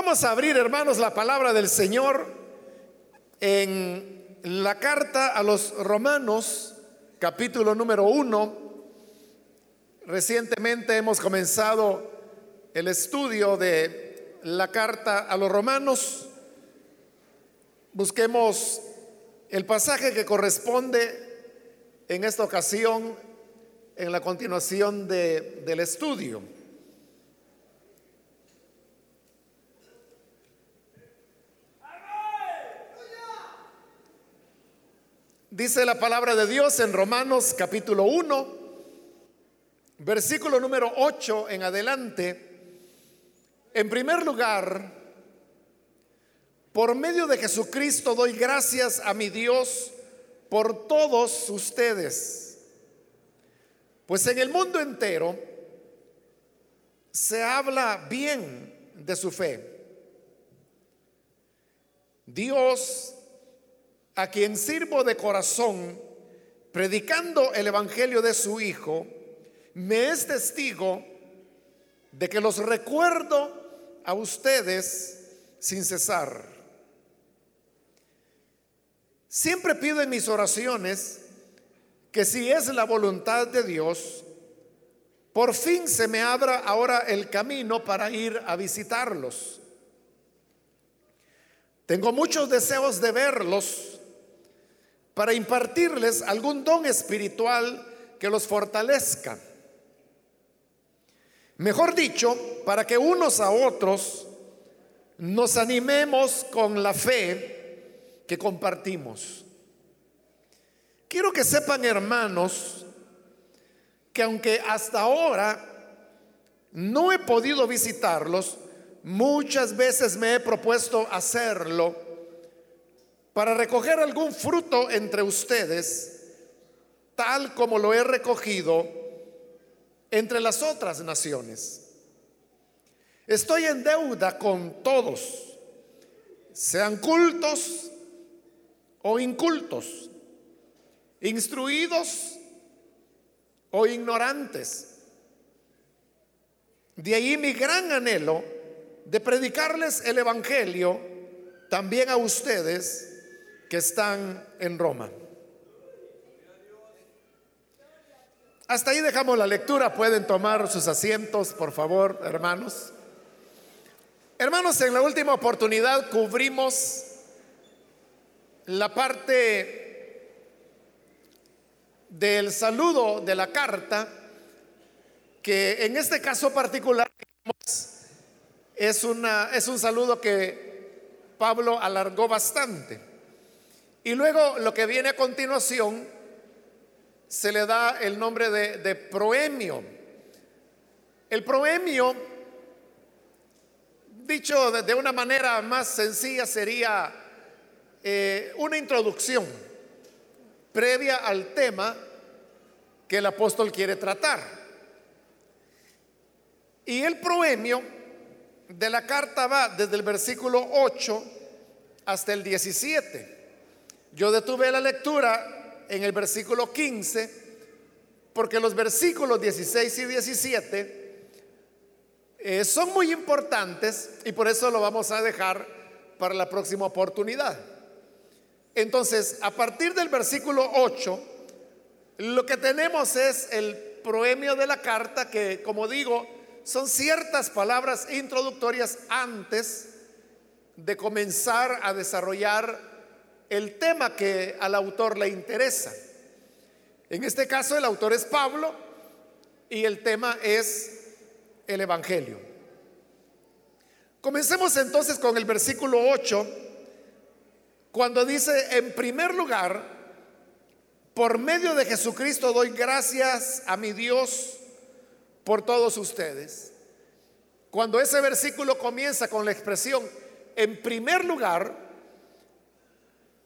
Vamos a abrir, hermanos, la palabra del Señor en la carta a los romanos, capítulo número uno. Recientemente hemos comenzado el estudio de la carta a los romanos. Busquemos el pasaje que corresponde en esta ocasión en la continuación de, del estudio. Dice la palabra de Dios en Romanos capítulo 1, versículo número 8 en adelante. En primer lugar, por medio de Jesucristo doy gracias a mi Dios por todos ustedes. Pues en el mundo entero se habla bien de su fe. Dios a quien sirvo de corazón, predicando el Evangelio de su Hijo, me es testigo de que los recuerdo a ustedes sin cesar. Siempre pido en mis oraciones que si es la voluntad de Dios, por fin se me abra ahora el camino para ir a visitarlos. Tengo muchos deseos de verlos para impartirles algún don espiritual que los fortalezca. Mejor dicho, para que unos a otros nos animemos con la fe que compartimos. Quiero que sepan, hermanos, que aunque hasta ahora no he podido visitarlos, muchas veces me he propuesto hacerlo para recoger algún fruto entre ustedes, tal como lo he recogido entre las otras naciones. Estoy en deuda con todos, sean cultos o incultos, instruidos o ignorantes. De ahí mi gran anhelo de predicarles el Evangelio también a ustedes que están en Roma. Hasta ahí dejamos la lectura. Pueden tomar sus asientos, por favor, hermanos. Hermanos, en la última oportunidad cubrimos la parte del saludo de la carta, que en este caso particular es, una, es un saludo que Pablo alargó bastante. Y luego lo que viene a continuación se le da el nombre de, proemio. El proemio, dicho de, una manera más sencilla, sería eh, una introducción previa al tema que el apóstol quiere tratar. Y el proemio de la carta va desde el versículo 8 hasta el 17. Yo detuve la lectura en el versículo 15 porque los versículos 16 y 17 eh, son muy importantes y por eso lo vamos a dejar para la próxima oportunidad. Entonces, a partir del versículo 8, lo que tenemos es el proemio de la carta que, como digo, son ciertas palabras introductorias antes de comenzar a desarrollar el tema que al autor le interesa. En este caso el autor es Pablo y el tema es el Evangelio. Comencemos entonces con el versículo 8, cuando dice, en primer lugar, por medio de Jesucristo doy gracias a mi Dios por todos ustedes. Cuando ese versículo comienza con la expresión, en primer lugar,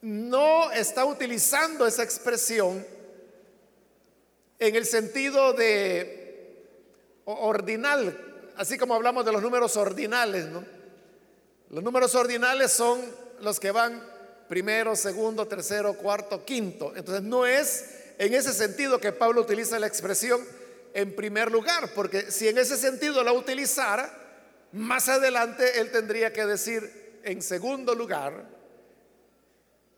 no está utilizando esa expresión en el sentido de ordinal, así como hablamos de los números ordinales. Los números ordinales son los que van primero, segundo, tercero, cuarto, quinto. Entonces no es en ese sentido que Pablo utiliza la expresión en primer lugar, porque si en ese sentido la utilizara, más adelante él tendría que decir en segundo lugar,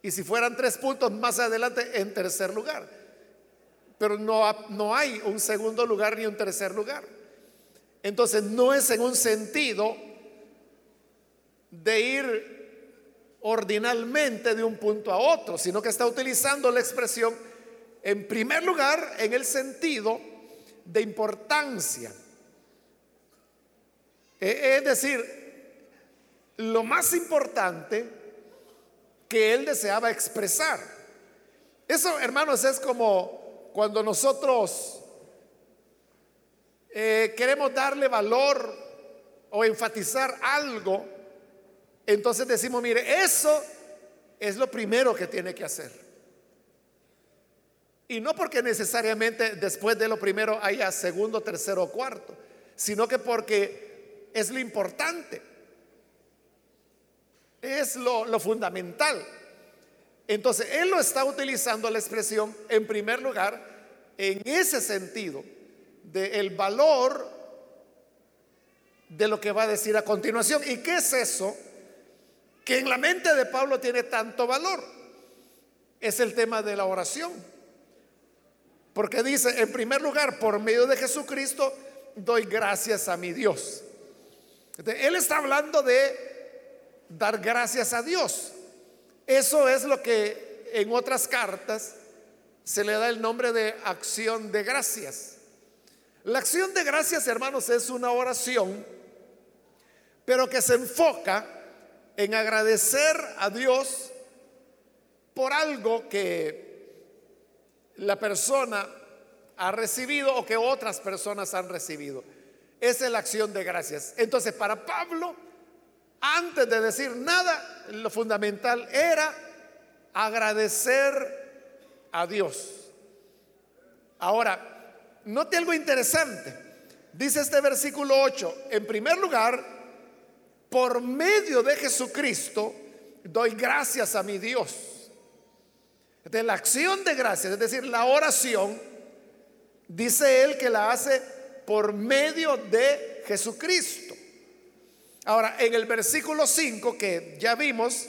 y si fueran tres puntos más adelante en tercer lugar. Pero no, no hay un segundo lugar ni un tercer lugar. Entonces no es en un sentido de ir ordinalmente de un punto a otro, sino que está utilizando la expresión en primer lugar en el sentido de importancia. E, es decir, lo más importante que él deseaba expresar. Eso, hermanos, es como cuando nosotros eh, queremos darle valor o enfatizar algo, entonces decimos, mire, eso es lo primero que tiene que hacer. Y no porque necesariamente después de lo primero haya segundo, tercero o cuarto, sino que porque es lo importante, es lo, fundamental. Entonces, él lo está utilizando la expresión en primer lugar en ese sentido del valor de lo que va a decir a continuación. ¿Y qué es eso que en la mente de Pablo tiene tanto valor? Es el tema de la oración. Porque dice, en primer lugar, por medio de Jesucristo, doy gracias a mi Dios. él está hablando de dar gracias a Dios. Eso es lo que en otras cartas se le da el nombre de acción de gracias. La acción de gracias, hermanos, es una oración, pero que se enfoca en agradecer a Dios por algo que la persona ha recibido o que otras personas han recibido. Esa es la acción de gracias. Entonces, para Pablo, antes de decir nada, lo fundamental era agradecer a Dios. Ahora, Note algo interesante. Dice este versículo 8, en primer lugar, por medio de Jesucristo doy gracias a mi Dios. De la acción de gracias, es decir, la oración, dice él que la hace por medio de Jesucristo. Ahora, en el versículo 5 que ya vimos,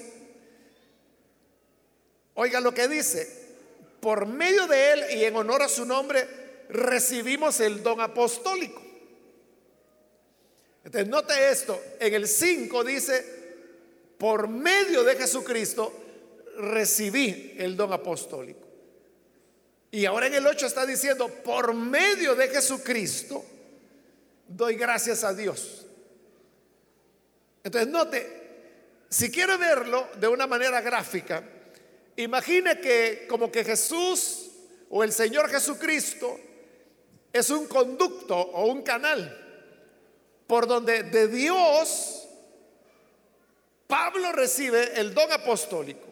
oiga lo que dice, por medio de él y en honor a su nombre, recibimos el don apostólico. Entonces, note esto, en el 5 dice, por medio de Jesucristo recibí el don apostólico. Y ahora en el 8 está diciendo, por medio de Jesucristo doy gracias a Dios. Entonces, note, si quiere verlo de una manera gráfica, imagine que como que Jesús o el Señor Jesucristo es un conducto o un canal por donde de Dios Pablo recibe el don apostólico.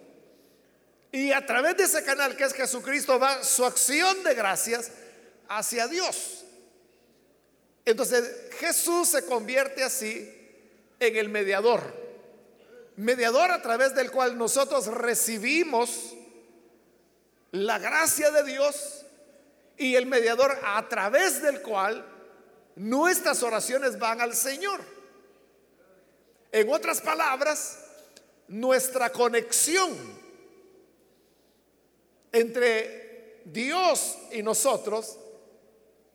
Y a través de ese canal que es Jesucristo va su acción de gracias hacia Dios. Entonces Jesús se convierte así en el mediador. Mediador a través del cual nosotros recibimos la gracia de Dios y el mediador a través del cual nuestras oraciones van al Señor. En otras palabras, nuestra conexión entre Dios y nosotros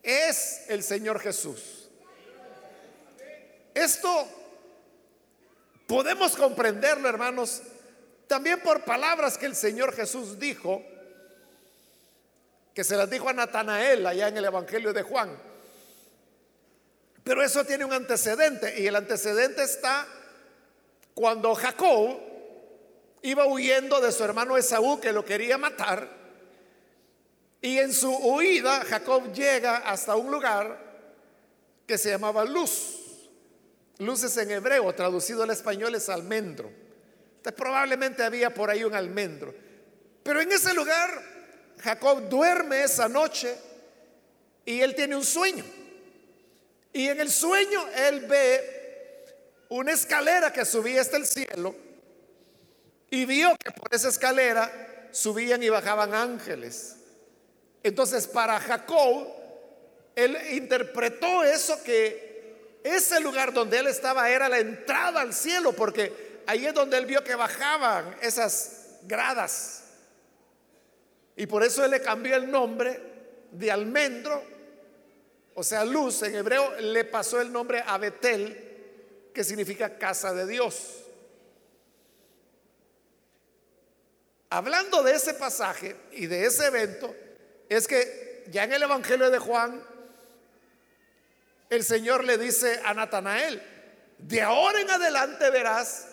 es el Señor Jesús. Esto podemos comprenderlo, hermanos, también por palabras que el Señor Jesús dijo que se las dijo a Natanael allá en el Evangelio de Juan. Pero eso tiene un antecedente y el antecedente está cuando Jacob iba huyendo de su hermano Esaú que lo quería matar y en su huida Jacob llega hasta un lugar que se llamaba Luz. Luz es en hebreo, traducido al español es almendro. Entonces, probablemente había por ahí un almendro. Pero en ese lugar Jacob duerme esa noche y él tiene un sueño. Y en el sueño él ve una escalera que subía hasta el cielo y vio que por esa escalera subían y bajaban ángeles. Entonces para Jacob, él interpretó eso que ese lugar donde él estaba era la entrada al cielo, porque ahí es donde él vio que bajaban esas gradas. Y por eso él le cambió el nombre de almendro, o sea, luz en hebreo, le pasó el nombre a Betel, que significa casa de Dios. Hablando de ese pasaje y de ese evento, es que ya en el Evangelio de Juan, el Señor le dice a Natanael, de ahora en adelante verás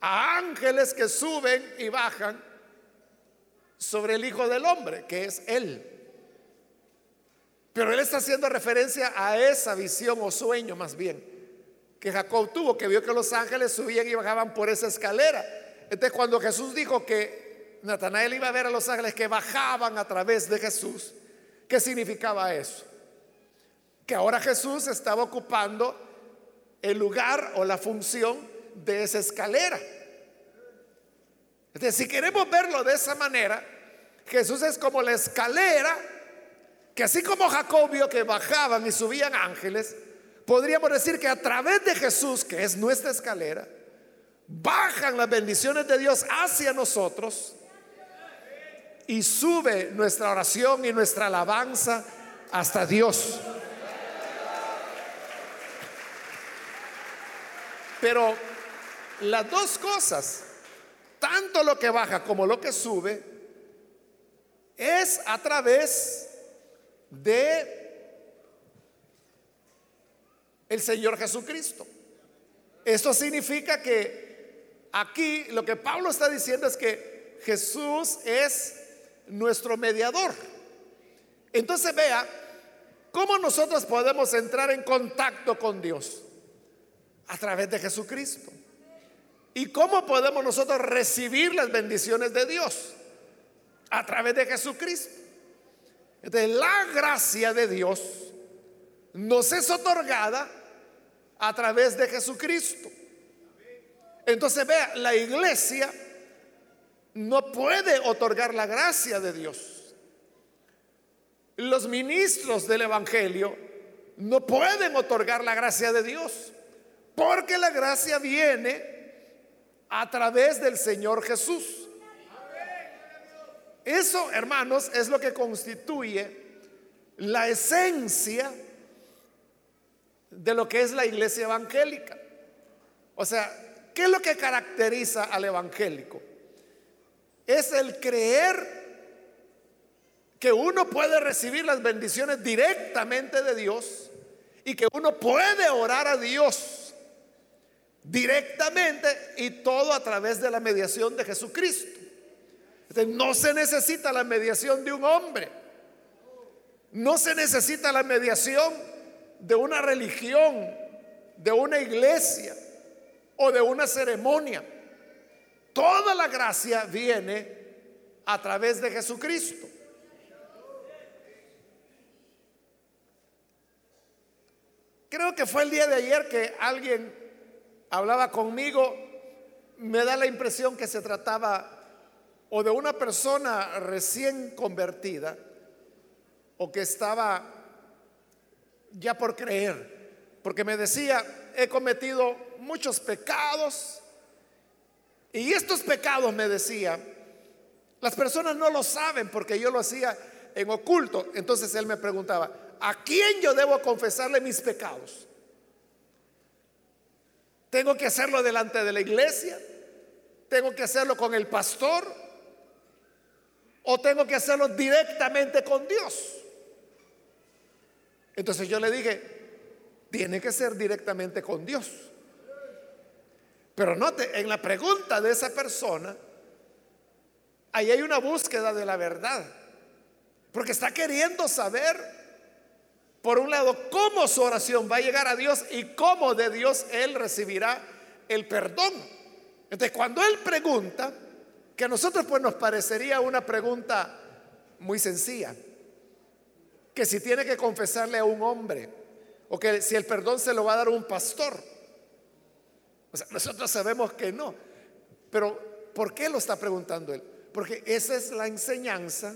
a ángeles que suben y bajan sobre el Hijo del Hombre, que es Él. Pero Él está haciendo referencia a esa visión o sueño más bien que Jacob tuvo, que vio que los ángeles subían y bajaban por esa escalera. Entonces cuando Jesús dijo que Natanael iba a ver a los ángeles que bajaban a través de Jesús, ¿qué significaba eso? Que ahora Jesús estaba ocupando el lugar o la función de esa escalera. Si queremos verlo de esa manera, Jesús es como la escalera, que así como Jacob vio que bajaban y subían ángeles, podríamos decir que a través de Jesús, que es nuestra escalera, bajan las bendiciones de Dios hacia nosotros y sube nuestra oración y nuestra alabanza hasta Dios. Pero las dos cosas, tanto lo que baja como lo que sube, es a través de el Señor Jesucristo. Esto significa que Aquí lo que Pablo está diciendo es que Jesús es nuestro mediador. Entonces vea cómo nosotros podemos entrar en contacto con Dios a través de Jesucristo. ¿Y cómo podemos nosotros recibir las bendiciones de Dios? A través de Jesucristo. Entonces, la gracia de Dios nos es otorgada a través de Jesucristo. Entonces vea, la iglesia no puede otorgar la gracia de Dios. Los ministros del Evangelio no pueden otorgar la gracia de Dios, porque la gracia viene a través del Señor Jesús. Eso, hermanos, es lo que constituye la esencia de lo que es la iglesia evangélica. O sea, ¿Qué es lo que caracteriza al evangélico? Es el creer que uno puede recibir las bendiciones directamente de Dios y que uno puede orar a Dios directamente y todo a través de la mediación de Jesucristo. no se necesita la mediación de un hombre, no se necesita la mediación de una religión, de una iglesia o de una ceremonia. Toda la gracia viene a través de Jesucristo. Creo que fue el día de ayer que alguien hablaba conmigo, me da la impresión que se trataba o de una persona recién convertida o que estaba ya por creer, porque me decía, he cometido muchos pecados. Y estos pecados, me decía, las personas no lo saben porque yo lo hacía en oculto. Entonces él me preguntaba, ¿a quién yo debo confesarle mis pecados? ¿Tengo que hacerlo delante de la iglesia? ¿Tengo que hacerlo con el pastor? ¿O tengo que hacerlo directamente con Dios? Entonces yo le dije, tiene que ser directamente con Dios. Pero note, en la pregunta de esa persona, ahí hay una búsqueda de la verdad. Porque está queriendo saber, por un lado, cómo su oración va a llegar a Dios y cómo de Dios él recibirá el perdón. Entonces, cuando él pregunta, que a nosotros pues nos parecería una pregunta muy sencilla, que si tiene que confesarle a un hombre, o que si el perdón se lo va a dar un pastor. O sea, nosotros sabemos que no. Pero ¿por qué lo está preguntando él? Porque esa es la enseñanza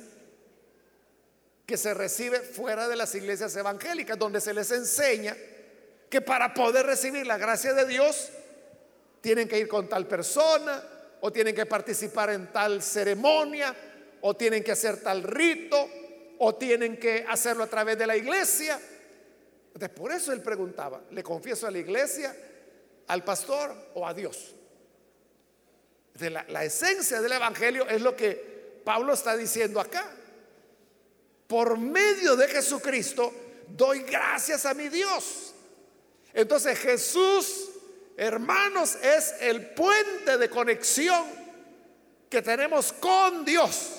que se recibe fuera de las iglesias evangélicas, donde se les enseña que para poder recibir la gracia de Dios tienen que ir con tal persona o tienen que participar en tal ceremonia o tienen que hacer tal rito o tienen que hacerlo a través de la iglesia. Entonces, por eso él preguntaba, ¿le confieso a la iglesia, al pastor o a Dios? De la, la esencia del Evangelio es lo que Pablo está diciendo acá. Por medio de Jesucristo doy gracias a mi Dios entonces Jesús, hermanos, es el puente de conexión que tenemos con Dios.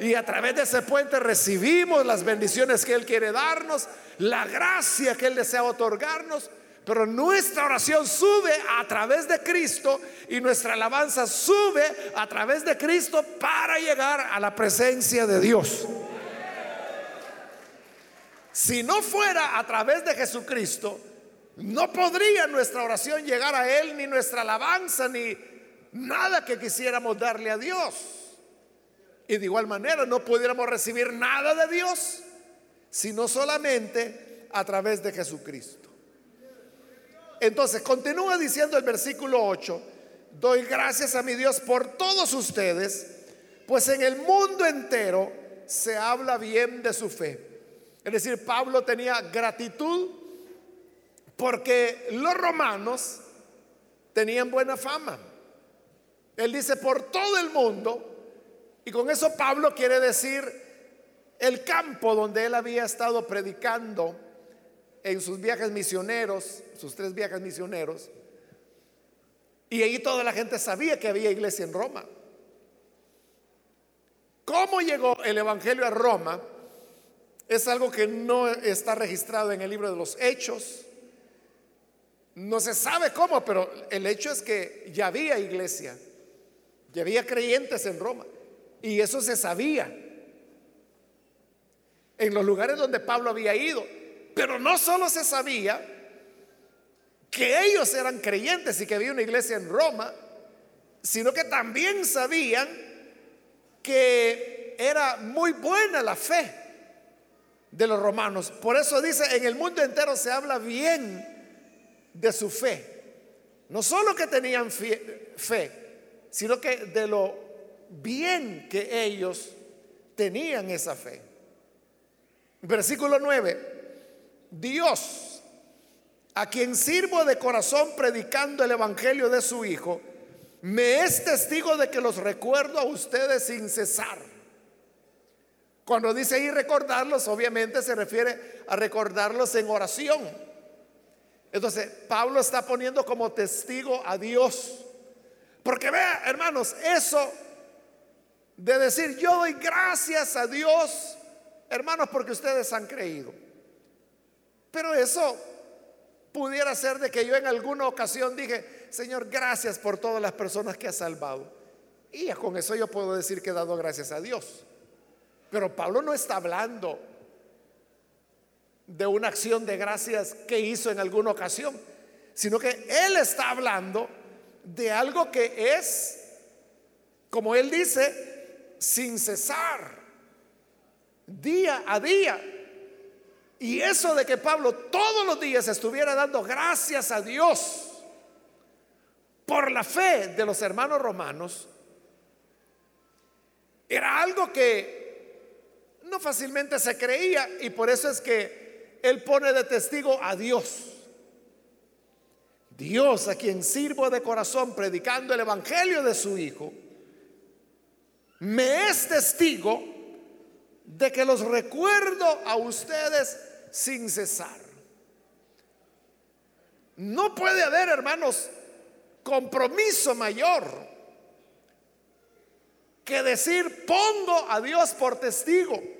Y a través de ese puente recibimos las bendiciones que Él quiere darnos, la gracia que Él desea otorgarnos. Pero nuestra oración sube a través de Cristo y nuestra alabanza sube a través de Cristo para llegar a la presencia de Dios. Si no fuera a través de Jesucristo, no podría nuestra oración llegar a Él, ni nuestra alabanza, ni nada que quisiéramos darle a Dios. Y de igual manera no pudiéramos recibir nada de Dios, sino solamente a través de Jesucristo. Entonces, continúa diciendo el versículo 8, doy gracias a mi Dios por todos ustedes, pues en el mundo entero se habla bien de su fe. Es decir, Pablo tenía gratitud porque los romanos tenían buena fama. Él dice por todo el mundo, y con eso Pablo quiere decir el campo donde él había estado predicando en sus viajes misioneros, sus tres viajes misioneros, y ahí toda la gente sabía que había iglesia en Roma. ¿Cómo llegó el Evangelio a Roma? Es algo que no está registrado en el libro de los Hechos, no se sabe cómo, pero el hecho es que ya había iglesia, ya había creyentes en Roma. Y eso se sabía en los lugares donde Pablo había ido. Pero no solo se sabía que ellos eran creyentes y que había una iglesia en Roma, sino que también sabían que era muy buena la fe de los romanos. Por eso dice, en el mundo entero se habla bien de su fe. No solo que tenían fe, sino que de lo bien que ellos tenían esa fe. Versículo 9. Dios, a quien sirvo de corazón predicando el Evangelio de su Hijo, me es testigo de que los recuerdo a ustedes sin cesar. Cuando dice ahí recordarlos, obviamente se refiere a recordarlos en oración entonces, Pablo está poniendo como testigo a Dios. Porque vea, hermanos, eso de decir yo doy gracias a Dios, hermanos, porque ustedes han creído. Pero eso pudiera ser de que yo en alguna ocasión dije, Señor, gracias por todas las personas que has salvado. Y con eso yo puedo decir que he dado gracias a Dios. Pero Pablo no está hablando de una acción de gracias que hizo en alguna ocasión, sino que Él está hablando de algo que es, como Él dice, sin cesar, día a día. Y eso de que Pablo todos los días estuviera dando gracias a Dios por la fe de los hermanos romanos, era algo que no fácilmente se creía y por eso es que él pone de testigo a Dios. Dios a quien sirvo de corazón predicando el Evangelio de su Hijo, me es testigo de que los recuerdo a ustedes sin cesar. No puede haber, hermanos, compromiso mayor que decir pongo a Dios por testigo.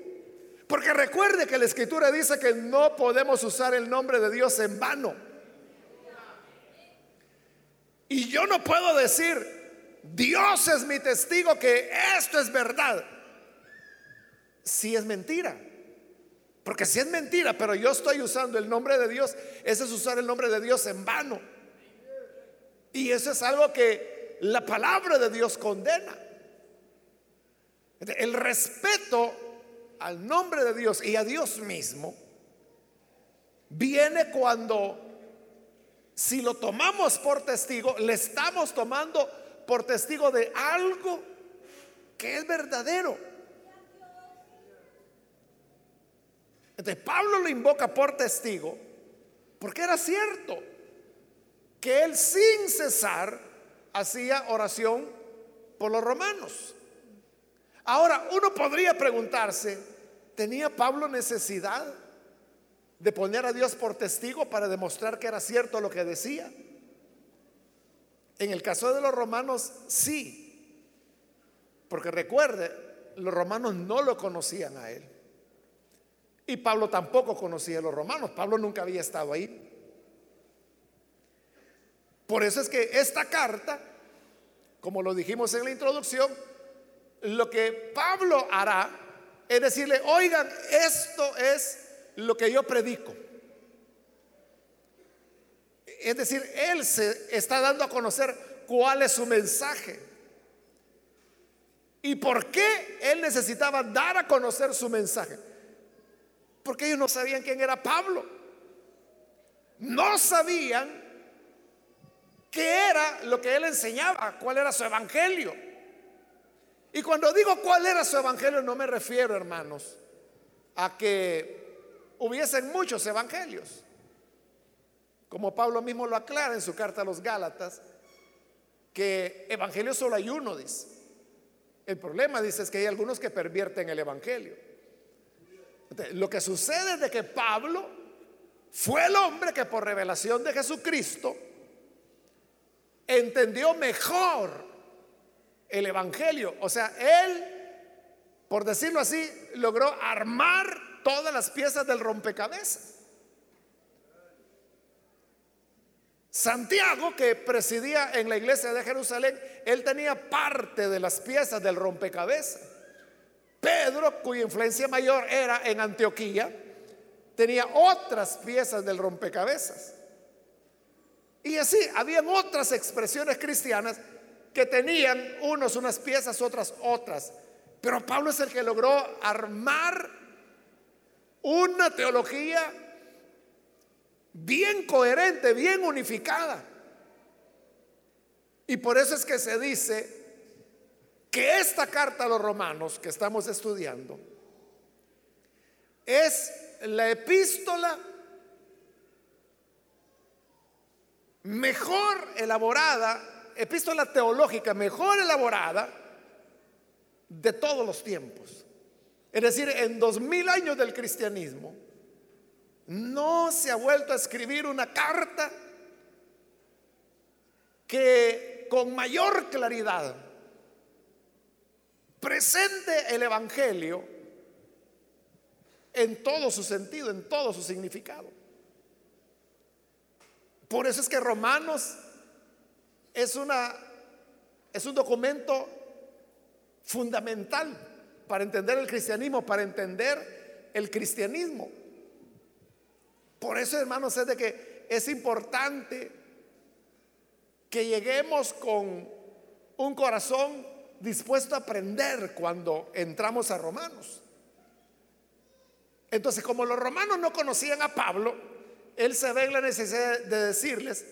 Porque recuerde que la escritura dice que no podemos usar el nombre de Dios en vano. Y yo no puedo decir, Dios es mi testigo que esto es verdad. Si es mentira. Porque si es mentira, pero yo estoy usando el nombre de Dios, eso es usar el nombre de Dios en vano. Y eso es algo que la palabra de Dios condena. El respeto al nombre de Dios y a Dios mismo, viene cuando si lo tomamos por testigo, le estamos tomando por testigo de algo que es verdadero. Entonces Pablo lo invoca por testigo porque era cierto que él sin cesar hacía oración por los romanos. Ahora, uno podría preguntarse, ¿tenía Pablo necesidad de poner a Dios por testigo para demostrar que era cierto lo que decía? En el caso de los romanos, sí. Porque recuerde, los romanos no lo conocían a él. Y Pablo tampoco conocía a los romanos. Pablo nunca había estado ahí. Por eso es que esta carta, como lo dijimos en la introducción, lo que Pablo hará es decirle, oigan, esto es lo que yo predico. Es decir, él se está dando a conocer cuál es su mensaje. ¿Y por qué él necesitaba dar a conocer su mensaje? Porque ellos no sabían quién era Pablo. No sabían qué era lo que él enseñaba, cuál era su evangelio. Y cuando digo cuál era su evangelio, no me refiero, hermanos, a que hubiesen muchos evangelios. Como Pablo mismo lo aclara en su carta a los Gálatas, que evangelio solo hay uno, dice. El problema, dice, es que hay algunos que pervierten el evangelio. lo que sucede es de que Pablo fue el hombre que por revelación de Jesucristo entendió mejor el Evangelio. O sea, él, por decirlo así, logró armar todas las piezas del rompecabezas. Santiago, que presidía en la iglesia de Jerusalén, él tenía parte de las piezas del rompecabezas. Pedro, cuya influencia mayor era en Antioquía, tenía otras piezas del rompecabezas. Y así, habían otras expresiones cristianas que tenían unos unas piezas, otras otras. Pero Pablo es el que logró armar una teología bien coherente, bien unificada. Y por eso es que se dice que esta carta a los romanos que estamos estudiando es la epístola mejor elaborada, epístola teológica mejor elaborada de todos los tiempos. Es decir, en dos mil años del cristianismo, no se ha vuelto a escribir una carta que con mayor claridad presente el Evangelio en todo su sentido, en todo su significado. Por eso es que Romanos es una es un documento fundamental para entender el cristianismo, para entender el cristianismo. Por eso, hermanos, es de que es importante que lleguemos con un corazón dispuesto a aprender cuando entramos a Romanos. Entonces, como los romanos no conocían a Pablo, él se ve en la necesidad de decirles,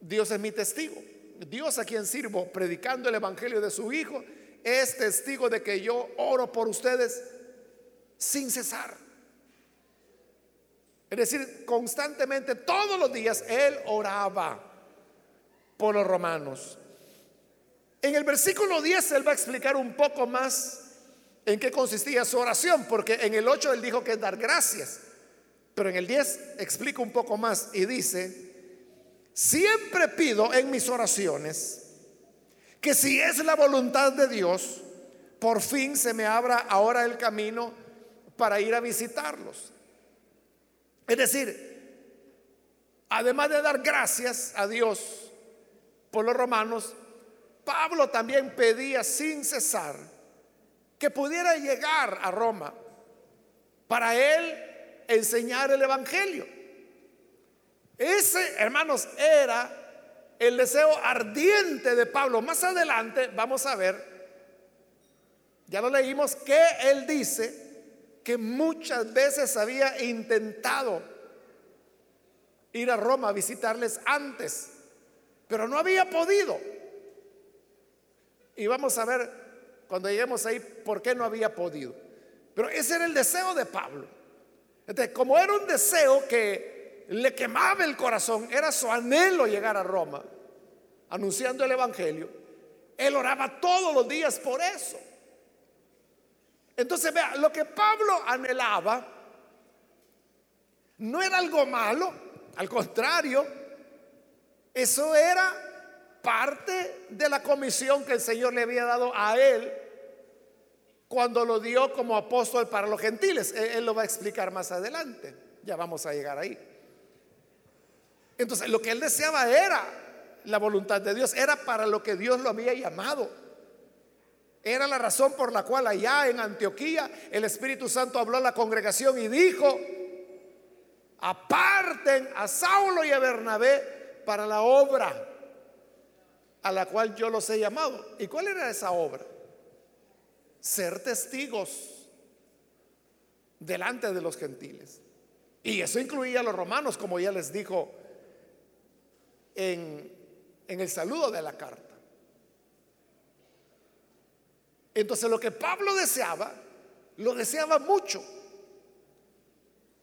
Dios es mi testigo. Dios a quien sirvo predicando el Evangelio de su Hijo es testigo de que yo oro por ustedes sin cesar. Es decir, constantemente, todos los días, Él oraba por los romanos. En el versículo 10 Él va a explicar un poco más en qué consistía su oración, porque en el 8 Él dijo que es dar gracias. Pero en el 10 explica un poco más y dice, siempre pido en mis oraciones que si es la voluntad de Dios, por fin se me abra ahora el camino para ir a visitarlos. Es decir, además de dar gracias a Dios por los romanos, Pablo también pedía sin cesar que pudiera llegar a Roma para él enseñar el Evangelio. Ese, hermanos, era el deseo ardiente de Pablo. Más adelante vamos a ver, ya lo leímos, que él dice que muchas veces había intentado ir a Roma a visitarles antes, pero no había podido. Y vamos a ver cuando lleguemos ahí por qué no había podido. Pero ese era el deseo de Pablo. Entonces, como era un deseo que le quemaba el corazón, era su anhelo llegar a Roma, anunciando el Evangelio, él oraba todos los días por eso. Entonces, vea, lo que Pablo anhelaba no era algo malo, al contrario, eso era parte de la comisión que el Señor le había dado a él cuando lo dio como apóstol para los gentiles. Él, lo va a explicar más adelante. Ya vamos a llegar ahí. Entonces, lo que él deseaba era la voluntad de Dios, era para lo que Dios lo había llamado. Era la razón por la cual allá en Antioquía el Espíritu Santo habló a la congregación y dijo, aparten a Saulo y a Bernabé para la obra a la cual yo los he llamado. ¿Y cuál era esa obra? Ser testigos delante de los gentiles. Y eso incluía a los romanos, como ya les dijo en, el saludo de la carta. Entonces lo que Pablo deseaba, lo deseaba mucho.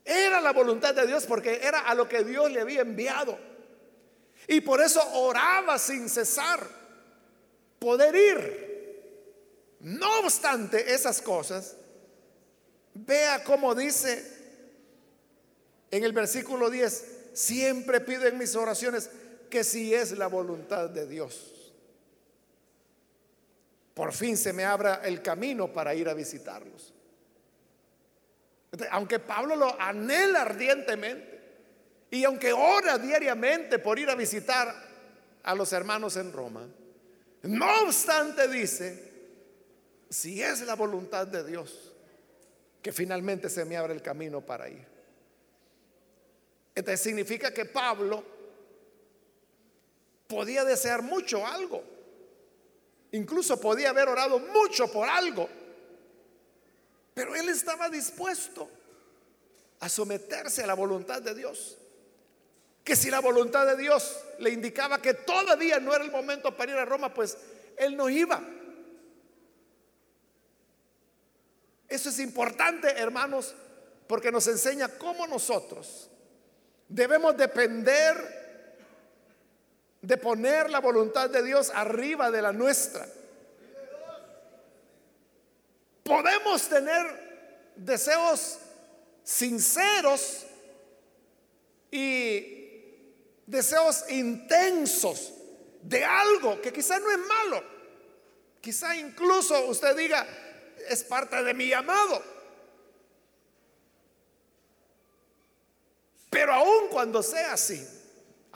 Era la voluntad de Dios porque era a lo que Dios le había enviado. Y por eso oraba sin cesar poder ir. No obstante esas cosas, vea cómo dice en el versículo 10, siempre pido en mis oraciones que si es la voluntad de Dios. Por fin se me abra el camino para ir a visitarlos. Aunque Pablo lo anhela ardientemente, y aunque ora diariamente por ir a visitar a los hermanos en Roma, no obstante dice, si es la voluntad de Dios, que finalmente se me abre el camino para ir. Entonces significa que Pablo podía desear mucho algo. Incluso podía haber orado mucho por algo. Pero él estaba dispuesto a someterse a la voluntad de Dios que si la voluntad de Dios le indicaba que todavía no era el momento para ir a Roma, pues él no iba. Eso es importante, hermanos, porque nos enseña cómo nosotros debemos depender de poner la voluntad de Dios arriba de la nuestra. Podemos tener deseos sinceros y deseos intensos de algo que quizá no es malo. Quizá incluso usted diga, es parte de mi llamado. Pero aun cuando sea así,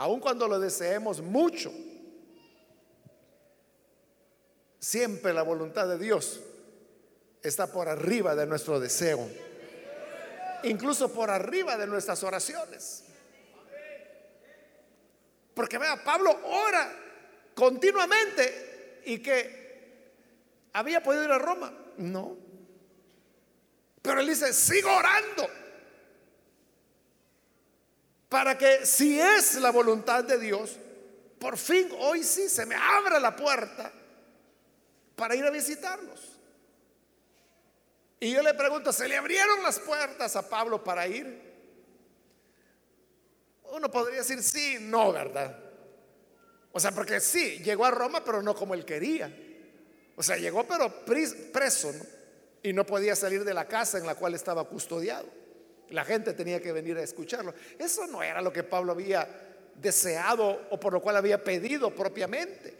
aun cuando lo deseemos mucho, siempre la voluntad de Dios está por arriba de nuestro deseo, incluso por arriba de nuestras oraciones. Porque vea, Pablo ora continuamente y que había podido ir a Roma. No. Pero él dice, sigo orando. Para que si es la voluntad de Dios, por fin hoy sí se me abra la puerta para ir a visitarlos. Y yo le pregunto, ¿se le abrieron las puertas a Pablo para ir? Uno podría decir sí, no, ¿verdad? O sea, porque sí, llegó a Roma, pero no como él quería. O sea, llegó pero preso y no podía salir de la casa en la cual estaba custodiado. La gente tenía que venir a escucharlo. Eso no era lo que Pablo había deseado o por lo cual había pedido propiamente.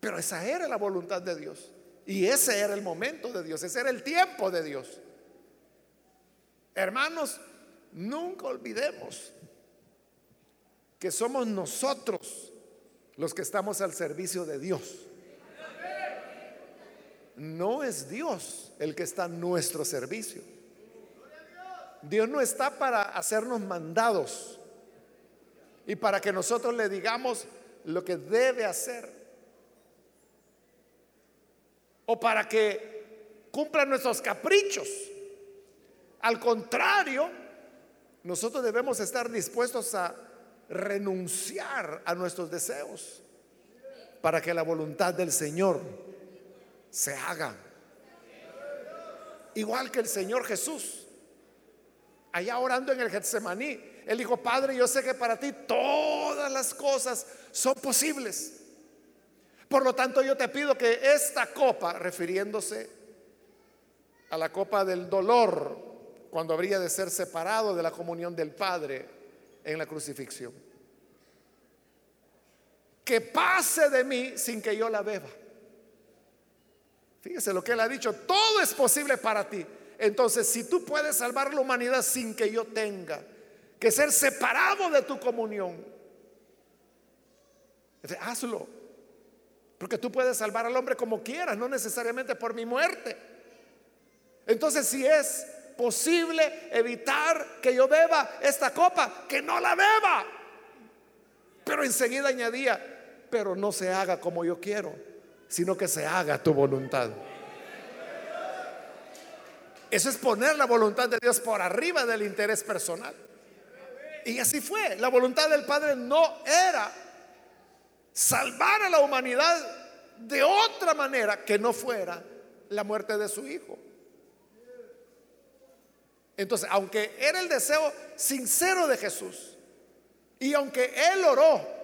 Pero esa era la voluntad de Dios. Y ese era el momento de Dios, ese era el tiempo de Dios. Hermanos, Nunca olvidemos que somos nosotros los que estamos al servicio de Dios. No es Dios el que está a nuestro servicio. Dios no está para hacernos mandados y para que nosotros le digamos lo que debe hacer. O para que cumpla nuestros caprichos. Al contrario, nosotros debemos estar dispuestos a renunciar a nuestros deseos para que la voluntad del Señor se haga. Igual que el Señor Jesús, allá orando en el Getsemaní, él dijo, Padre, yo sé que para ti todas las cosas son posibles. Por lo tanto, yo te pido que esta copa, refiriéndose a la copa del dolor, cuando habría de ser separado de la comunión del Padre en la crucifixión. Que pase de mí sin que yo la beba. Fíjese lo que él ha dicho, todo es posible para ti. Entonces, si tú puedes salvar la humanidad sin que yo tenga que ser separado de tu comunión, hazlo. Porque tú puedes salvar al hombre como quieras, no necesariamente por mi muerte. Entonces, si es posible evitar que yo beba esta copa, que no la beba. Pero enseguida añadía, pero no se haga como yo quiero, sino que se haga tu voluntad. Eso es poner la voluntad de Dios por arriba del interés personal. Y así fue. La voluntad del Padre no era salvar a la humanidad de otra manera que no fuera la muerte de su Hijo. Entonces, aunque era el deseo sincero de Jesús, y aunque él oró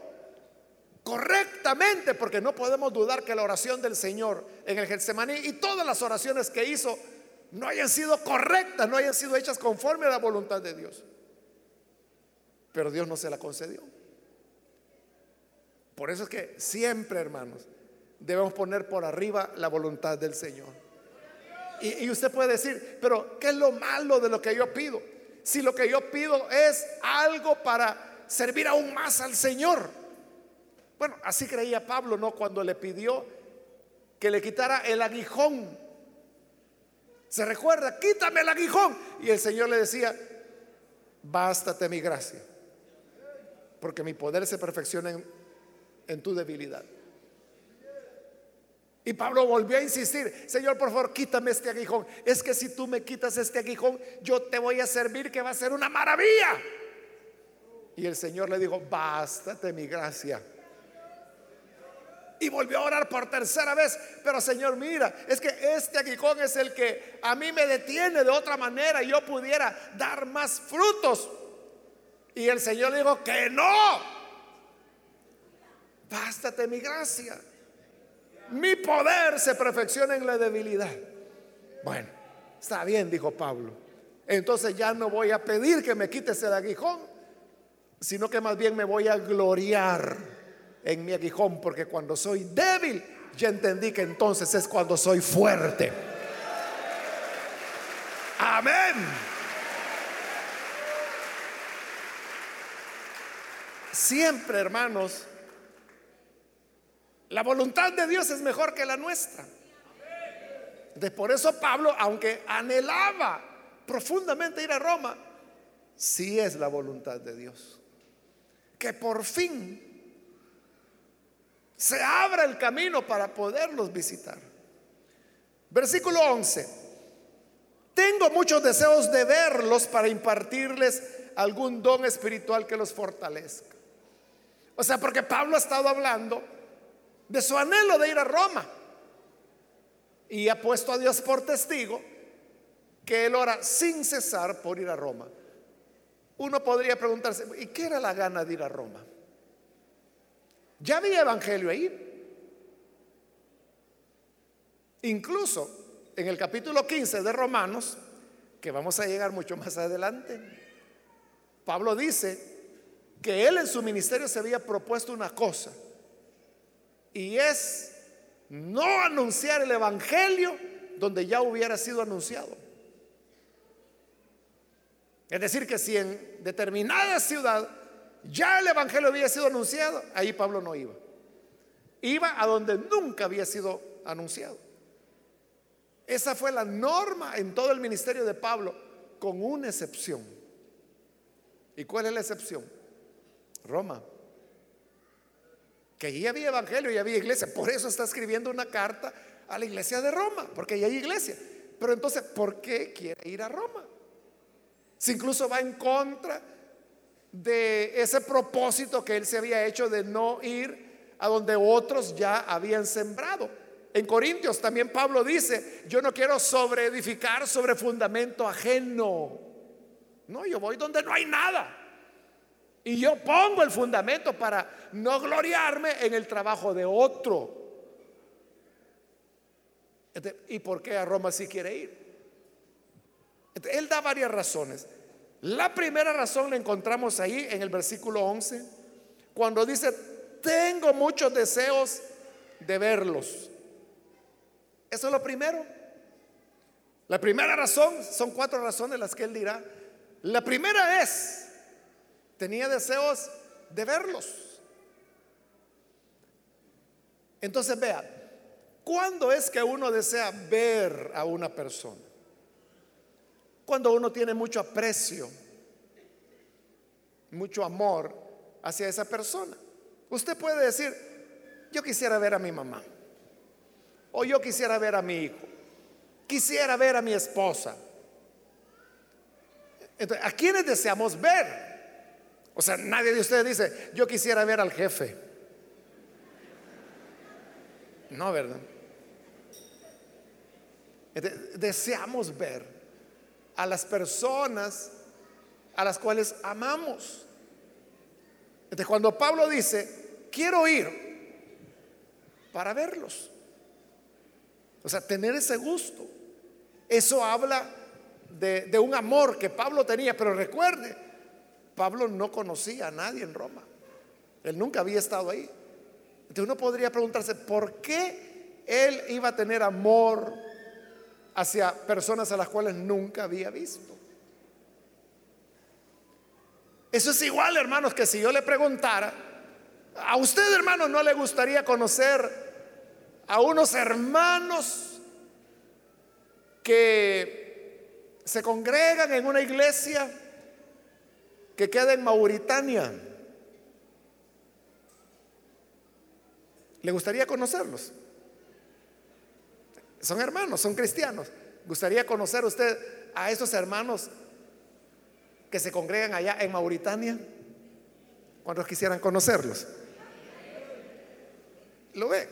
correctamente, porque no podemos dudar que la oración del Señor en el Getsemaní y todas las oraciones que hizo no hayan sido correctas, no hayan sido hechas conforme a la voluntad de Dios. Pero Dios no se la concedió. Por eso es que siempre, hermanos, debemos poner por arriba la voluntad del Señor. Y, usted puede decir, pero ¿qué es lo malo de lo que yo pido? Si lo que yo pido es algo para servir aún más al Señor. Bueno, así creía Pablo, ¿no? Cuando le pidió que le quitara el aguijón. Se recuerda, quítame el aguijón. Y el Señor le decía, bástate mi gracia, porque mi poder se perfecciona en, en tu debilidad. Y Pablo volvió a insistir, Señor, por favor, quítame este aguijón. Es que si tú me quitas este aguijón, yo te voy a servir que va a ser una maravilla. Y el Señor le dijo, bástate mi gracia. Y volvió a orar por tercera vez. Pero Señor, mira, es que este aguijón es el que a mí me detiene de otra manera y yo pudiera dar más frutos. Y el Señor le dijo, que no. Bástate mi gracia. Mi poder se perfecciona en la debilidad. Bueno, está bien, dijo Pablo. Entonces ya no voy a pedir que me quites el aguijón, sino que más bien me voy a gloriar en mi aguijón, porque cuando soy débil, ya entendí que entonces es cuando soy fuerte. Amén. Siempre, hermanos, la voluntad de Dios es mejor que la nuestra. De por eso Pablo, aunque anhelaba profundamente ir a Roma, sí es la voluntad de Dios. Que por fin se abra el camino para poderlos visitar. Versículo 11. Tengo muchos deseos de verlos para impartirles algún don espiritual que los fortalezca. O sea, porque Pablo ha estado hablando de su anhelo de ir a Roma. Y ha puesto a Dios por testigo que él ora sin cesar por ir a Roma. Uno podría preguntarse, ¿y qué era la gana de ir a Roma? Ya había evangelio ahí. Incluso en el capítulo 15 de Romanos, que vamos a llegar mucho más adelante, Pablo dice que él en su ministerio se había propuesto una cosa y es no anunciar el Evangelio donde ya hubiera sido anunciado. Es decir, que si en determinada ciudad ya el Evangelio había sido anunciado, ahí Pablo no iba. Iba a donde nunca había sido anunciado. Esa fue la norma en todo el ministerio de Pablo, con una excepción. ¿Y cuál es la excepción? Roma que allí había evangelio y había iglesia. Por eso está escribiendo una carta a la iglesia de Roma, porque ahí hay iglesia. Pero entonces, ¿por qué quiere ir a Roma? Si incluso va en contra de ese propósito que él se había hecho de no ir a donde otros ya habían sembrado. En Corintios también Pablo dice, yo no quiero sobre edificar sobre fundamento ajeno. No, yo voy donde no hay nada. Y yo pongo el fundamento para no gloriarme en el trabajo de otro. ¿Y por qué a Roma sí quiere ir? Él da varias razones. La primera razón la encontramos ahí en el versículo 11, cuando dice, tengo muchos deseos de verlos. Eso es lo primero. La primera razón, son cuatro razones las que él dirá. La primera es, tenía deseos de verlos. Entonces vea, ¿cuándo es que uno desea ver a una persona? Cuando uno tiene mucho aprecio, mucho amor hacia esa persona. Usted puede decir, yo quisiera ver a mi mamá, o yo quisiera ver a mi hijo, quisiera ver a mi esposa. Entonces, ¿a quiénes deseamos ver? O sea, nadie de ustedes dice, yo quisiera ver al jefe. No, ¿verdad? deseamos ver a las personas a las cuales amamos. Entonces, cuando Pablo dice, quiero ir para verlos, o sea, tener ese gusto, eso habla de, de un amor que Pablo tenía, pero recuerde, Pablo no conocía a nadie en Roma, él nunca había estado ahí. Entonces uno podría preguntarse, ¿por qué él iba a tener amor hacia personas a las cuales nunca había visto. Eso es igual, hermanos, que si yo le preguntara, a usted, hermano, no le gustaría conocer a unos hermanos que se congregan en una iglesia que queda en Mauritania. ¿Le gustaría conocerlos? Son hermanos, son cristianos. ¿Gustaría conocer usted a esos hermanos que se congregan allá en Mauritania? ¿Cuántos quisieran conocerlos? Lo ve.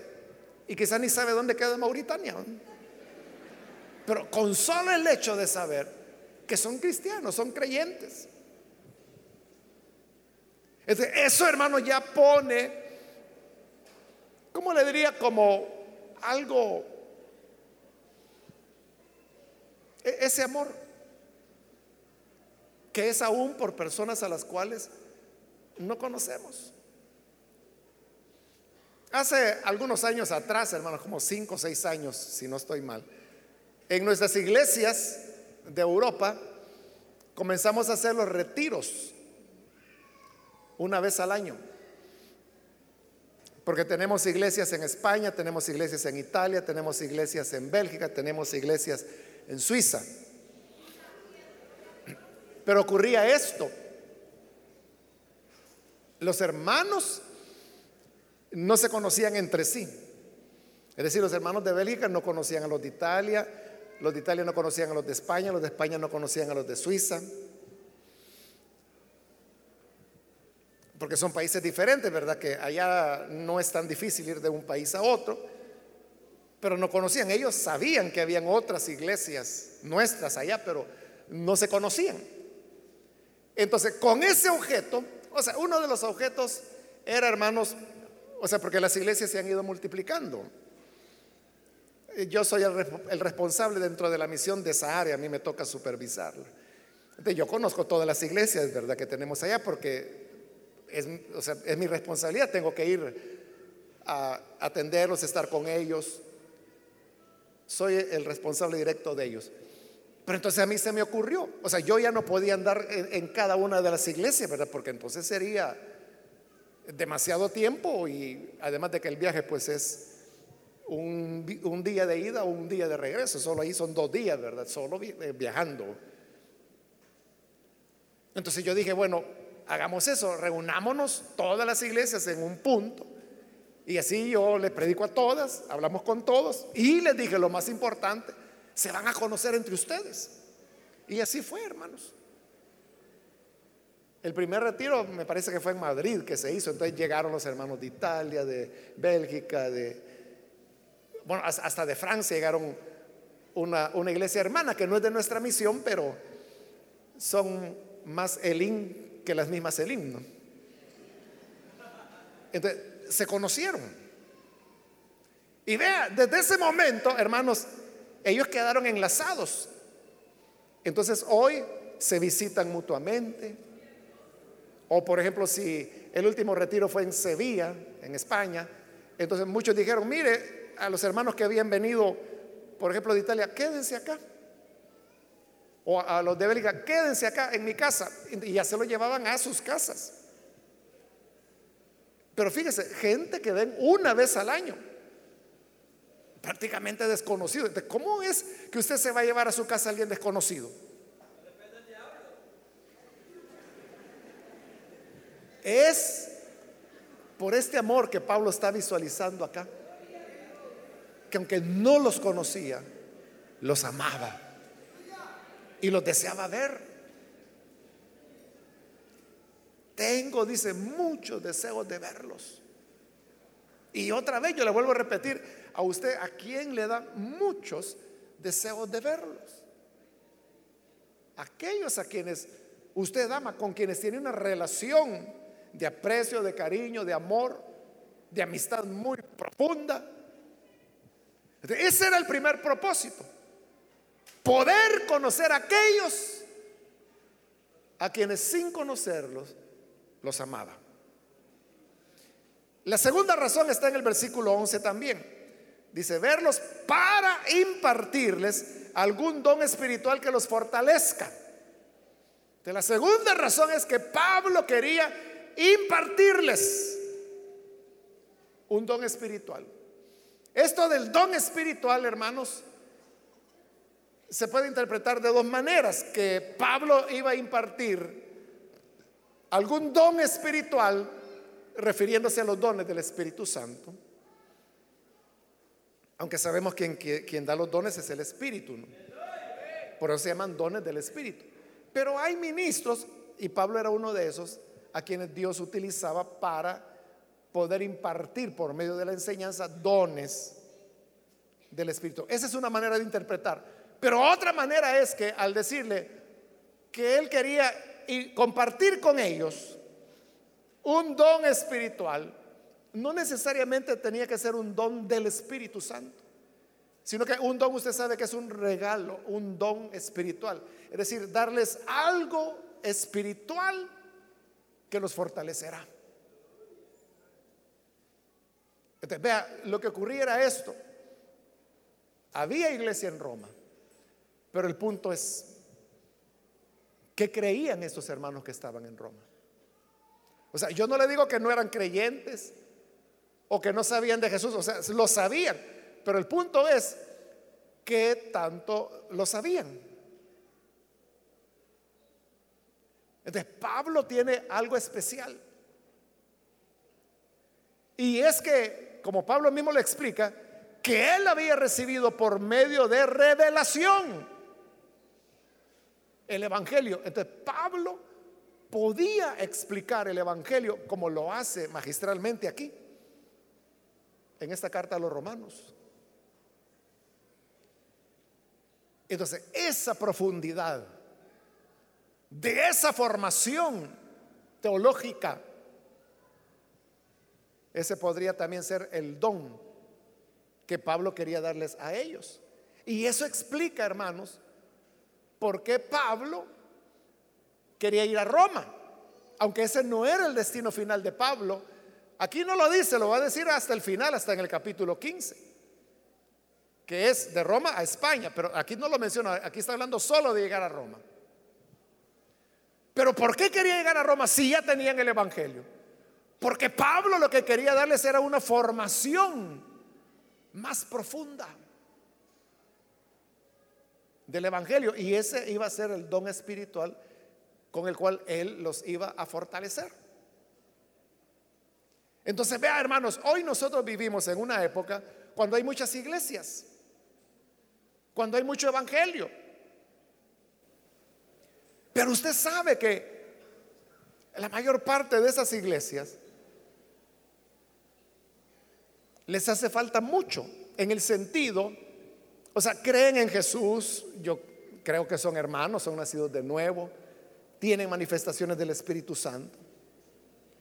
Y quizá ni sabe dónde queda Mauritania. Pero con solo el hecho de saber que son cristianos, son creyentes. Eso, hermano, ya pone, ¿cómo le diría? Como algo E-, ese amor que es aún por personas a las cuales no conocemos. Hace algunos años atrás, hermanos, como cinco o seis años, si no estoy mal, en nuestras iglesias de Europa comenzamos a hacer los retiros una vez al año. Porque tenemos iglesias en España, tenemos iglesias en Italia, tenemos iglesias en Bélgica, tenemos iglesias en Suiza. Pero ocurría esto. Los hermanos no se conocían entre sí. Es decir, los hermanos de Bélgica no conocían a los de Italia, los de Italia no conocían a los de España, los de España no conocían a los de Suiza. Porque son países diferentes, ¿verdad? Que allá no es tan difícil ir de un país a otro pero no conocían. Ellos sabían que habían otras iglesias nuestras allá, pero no se conocían. Entonces, con ese objeto, o sea, uno de los objetos era, hermanos, o sea, porque las iglesias se han ido multiplicando. Yo soy el, responsable dentro de la misión de esa área, a mí me toca supervisarla. Yo conozco todas las iglesias, ¿verdad?, que tenemos allá, porque es mi responsabilidad, tengo que ir a atenderlos, estar con ellos, soy el responsable directo de ellos. Pero entonces a mí se me ocurrió, o sea, yo ya no podía andar en, cada una de las iglesias, ¿verdad? Porque entonces sería demasiado tiempo y además de que el viaje pues es un, un día de ida o un día de regreso, solo ahí son dos días, ¿verdad? Solo eh, viajando. Entonces yo dije, bueno, hagamos eso, reunámonos todas las iglesias en un punto y así yo le predico a todas, hablamos con todos y les dije lo más importante, se van a conocer entre ustedes. Y así fue, hermanos. El primer retiro me parece que fue en Madrid que se hizo, entonces llegaron los hermanos de Italia, de Bélgica, de, bueno, hasta de Francia llegaron una, una iglesia hermana que no es de nuestra misión, pero son más Elín que las mismas Elín, ¿no? Entonces, se conocieron. Y vea, desde ese momento, hermanos, ellos quedaron enlazados. Entonces, hoy se visitan mutuamente. O, por ejemplo, si el último retiro fue en Sevilla, en España, entonces muchos dijeron, mire, a los hermanos que habían venido, por ejemplo, de Italia, quédense acá. O a los de Bélgica, quédense acá en mi casa. Y ya se lo llevaban a sus casas. Pero fíjese, gente que ven una vez al año, prácticamente desconocido. ¿Cómo es que usted se va a llevar a su casa a alguien desconocido? Es por este amor que Pablo está visualizando acá, que aunque no los conocía, los amaba y los deseaba ver. Tengo, dice, muchos deseos de verlos. Y otra vez yo le vuelvo a repetir a usted, ¿a quién le da muchos deseos de verlos? Aquellos a quienes usted ama, con quienes tiene una relación de aprecio, de cariño, de amor, de amistad muy profunda. Ese era el primer propósito. Poder conocer a aquellos a quienes sin conocerlos los amaba. La segunda razón está en el versículo 11 también. Dice, verlos para impartirles algún don espiritual que los fortalezca. La segunda razón es que Pablo quería impartirles un don espiritual. Esto del don espiritual, hermanos, se puede interpretar de dos maneras, que Pablo iba a impartir algún don espiritual, refiriéndose a los dones del Espíritu Santo, aunque sabemos que quien, da los dones es el Espíritu, por eso se llaman dones del Espíritu. Pero hay ministros, y Pablo era uno de esos, a quienes Dios utilizaba para poder impartir por medio de la enseñanza dones del Espíritu. Esa es una manera de interpretar. Pero otra manera es que al decirle que él quería y compartir con ellos un don espiritual, no necesariamente tenía que ser un don del Espíritu Santo, sino que un don usted sabe que es un regalo, un don espiritual. Es decir, darles algo espiritual que los fortalecerá. Vea, lo que ocurría era esto. Había iglesia en Roma, pero el punto es, ¿Qué creían estos hermanos que estaban en Roma? O sea, yo no le digo que no eran creyentes o que no sabían de Jesús, o sea, lo sabían, pero el punto es que tanto lo sabían. Entonces, Pablo tiene algo especial. Y es que, como Pablo mismo le explica, que él había recibido por medio de revelación el Evangelio. Entonces Pablo podía explicar el Evangelio como lo hace magistralmente aquí, en esta carta a los romanos. Entonces, esa profundidad de esa formación teológica, ese podría también ser el don que Pablo quería darles a ellos. Y eso explica, hermanos, por qué Pablo quería ir a Roma, aunque ese no era el destino final de Pablo. Aquí no lo dice, lo va a decir hasta el final, hasta en el capítulo 15, que es de Roma a España, pero aquí no lo menciona, aquí está hablando solo de llegar a Roma. Pero ¿por qué quería llegar a Roma si ya tenían el Evangelio? Porque Pablo lo que quería darles era una formación más profunda del Evangelio. Y ese iba a ser el don espiritual con el cual Él los iba a fortalecer. Entonces, vea hermanos, hoy nosotros vivimos en una época cuando hay muchas iglesias, cuando hay mucho evangelio. Pero usted sabe que La mayor parte de esas iglesias les hace falta mucho en el sentido, o sea, creen en Jesús, yo creo que son hermanos, son nacidos de nuevo, tienen manifestaciones del Espíritu Santo,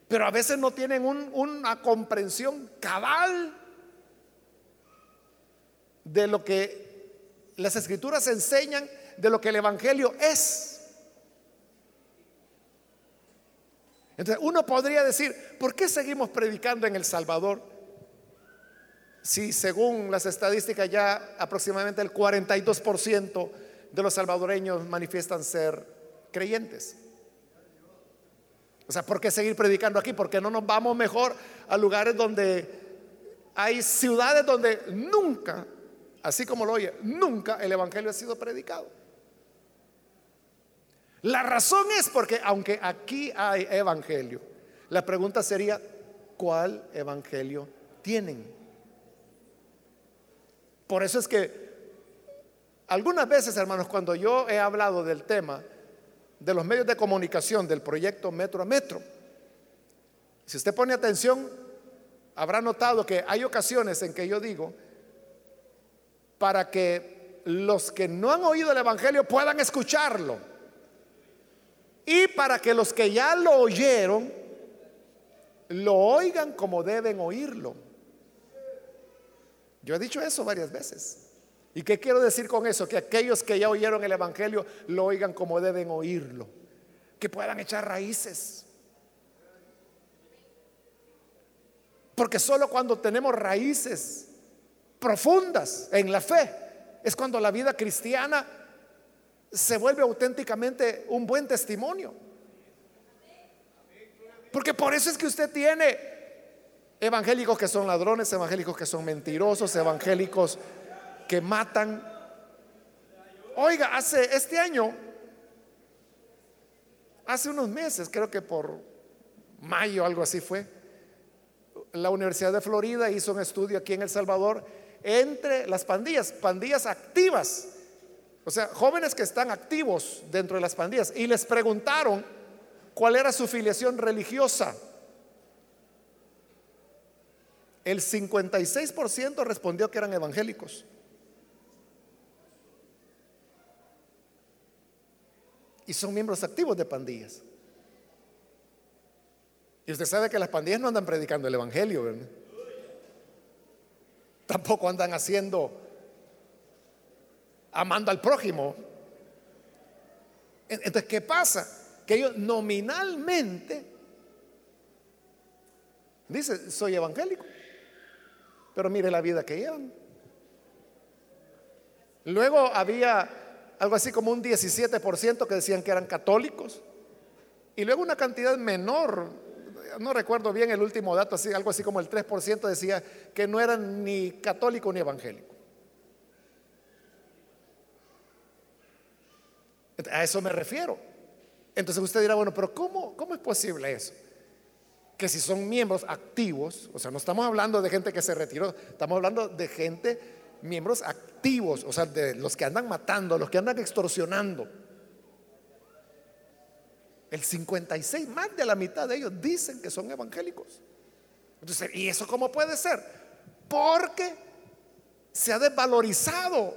pero a veces no tienen una comprensión cabal de lo que las escrituras enseñan, de lo que el Evangelio es. Entonces uno podría decir, ¿por qué seguimos predicando en El Salvador? Si según las estadísticas ya aproximadamente el 42% de los salvadoreños manifiestan ser creyentes. O sea, ¿por qué seguir predicando aquí? Porque no nos vamos mejor a lugares donde hay ciudades donde nunca, así como lo oye, nunca el Evangelio ha sido predicado. La razón es porque aunque aquí hay Evangelio, la pregunta sería, ¿cuál Evangelio tienen? Por eso es que algunas veces, hermanos, cuando yo he hablado del tema de los medios de comunicación del proyecto Metro a Metro, si usted pone atención, habrá notado que hay ocasiones en que yo digo, para que los que no han oído el Evangelio puedan escucharlo, y para que los que ya lo oyeron, lo oigan como deben oírlo. Yo he dicho eso varias veces. ¿Y qué quiero decir con eso? Que aquellos que ya oyeron el Evangelio lo oigan como deben oírlo. Que puedan echar raíces. Porque solo cuando tenemos raíces profundas en la fe es cuando la vida cristiana se vuelve auténticamente un buen testimonio. Porque por eso es que usted tiene Evangélicos que son ladrones, evangélicos que son mentirosos, evangélicos que matan. Oiga, hace este año, hace unos meses, creo que por mayo, algo así fue, la Universidad de Florida hizo un estudio aquí en El Salvador entre las pandillas, pandillas activas, o sea, jóvenes que están activos dentro de las pandillas, y les preguntaron cuál era su filiación religiosa. El 56% respondió que eran evangélicos. Y son miembros activos de pandillas. Y usted sabe que las pandillas no andan predicando el Evangelio, ¿verdad? Tampoco andan haciendo, amando al prójimo. Entonces, ¿qué pasa? Que ellos nominalmente dicen, soy evangélico. Pero mire la vida que llevan. Luego había algo así como un 17% que decían que eran católicos. Y luego una cantidad menor, no recuerdo bien el último dato, así, algo así como el 3% decía que no eran ni católico ni evangélico. A eso me refiero. Entonces usted dirá, bueno, pero ¿cómo, cómo es posible eso? Que si son miembros activos, o sea, no estamos hablando de gente que se retiró, estamos hablando de gente, miembros activos, o sea, de los que andan matando, los que andan extorsionando. El 56, más de la mitad de ellos dicen que son evangélicos. Entonces, ¿y eso cómo puede ser? Porque se ha desvalorizado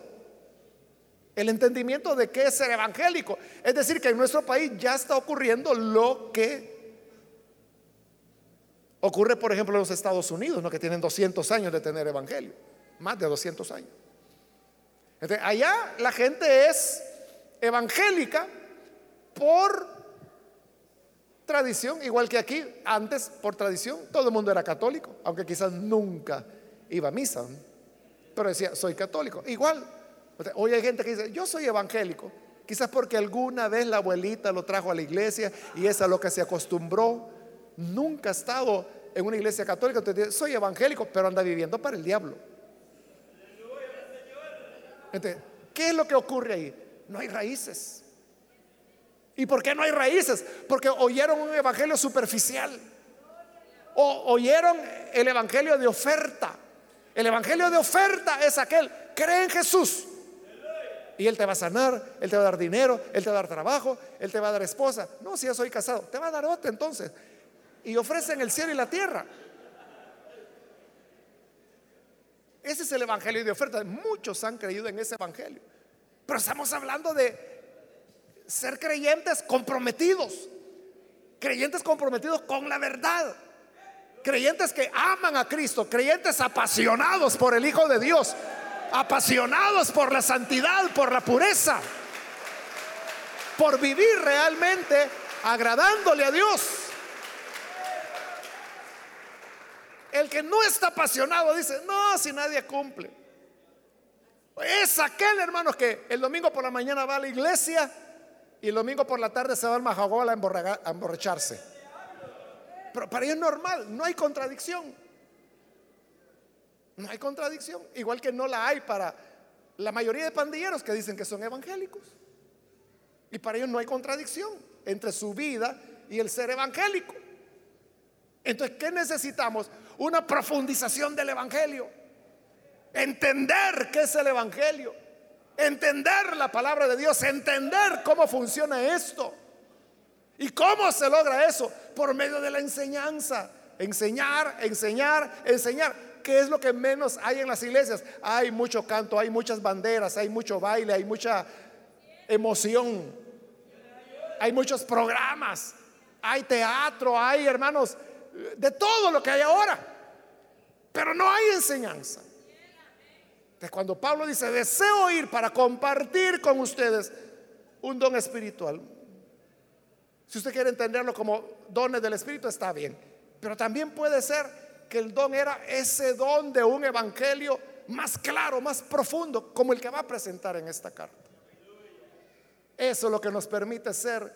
el entendimiento de qué es ser evangélico. Es decir, que en nuestro país ya está ocurriendo lo que Ocurre, por ejemplo, en los Estados Unidos, ¿no? que tienen 200 años de tener evangelio, más de 200 años. allá la gente es evangélica por tradición, igual que aquí, antes por tradición, todo el mundo era católico, aunque quizás nunca iba a misa, pero decía, soy católico. Igual, hoy hay gente que dice, yo soy evangélico, quizás porque alguna vez la abuelita lo trajo a la iglesia y es a lo que se acostumbró nunca ha estado en una iglesia católica, dice soy evangélico, pero anda viviendo para el diablo. ¿qué es lo que ocurre ahí? No hay raíces. ¿Y por qué no hay raíces? Porque oyeron un evangelio superficial. O oyeron el evangelio de oferta. El evangelio de oferta es aquel, cree en Jesús. Y Él te va a sanar, Él te va a dar dinero, Él te va a dar trabajo, Él te va a dar esposa. No, si ya soy casado, te va a dar otra entonces. Y ofrecen el cielo y la tierra. Ese es el evangelio de oferta. Muchos han creído en ese evangelio. Pero estamos hablando de ser creyentes comprometidos. Creyentes comprometidos con la verdad. Creyentes que aman a Cristo. Creyentes apasionados por el Hijo de Dios. Apasionados por la santidad, por la pureza. Por vivir realmente agradándole a Dios. El que no está apasionado dice, no, si nadie cumple. Es aquel hermano que el domingo por la mañana va a la iglesia y el domingo por la tarde se va al Majagol a emborracharse. Pero para ellos es normal, no hay contradicción. No hay contradicción. Igual que no la hay para la mayoría de pandilleros que dicen que son evangélicos. Y para ellos no hay contradicción entre su vida y el ser evangélico. Entonces, ¿qué necesitamos? Una profundización del Evangelio. Entender qué es el Evangelio. Entender la palabra de Dios. Entender cómo funciona esto. ¿Y cómo se logra eso? Por medio de la enseñanza. Enseñar, enseñar, enseñar. ¿Qué es lo que menos hay en las iglesias? Hay mucho canto, hay muchas banderas, hay mucho baile, hay mucha emoción. Hay muchos programas, hay teatro, hay hermanos de todo lo que hay ahora. Pero no hay enseñanza. Entonces, cuando Pablo dice, deseo ir para compartir con ustedes un don espiritual. Si usted quiere entenderlo como dones del Espíritu, está bien. Pero también puede ser que el don era ese don de un evangelio más claro, más profundo, como el que va a presentar en esta carta. Eso es lo que nos permite ser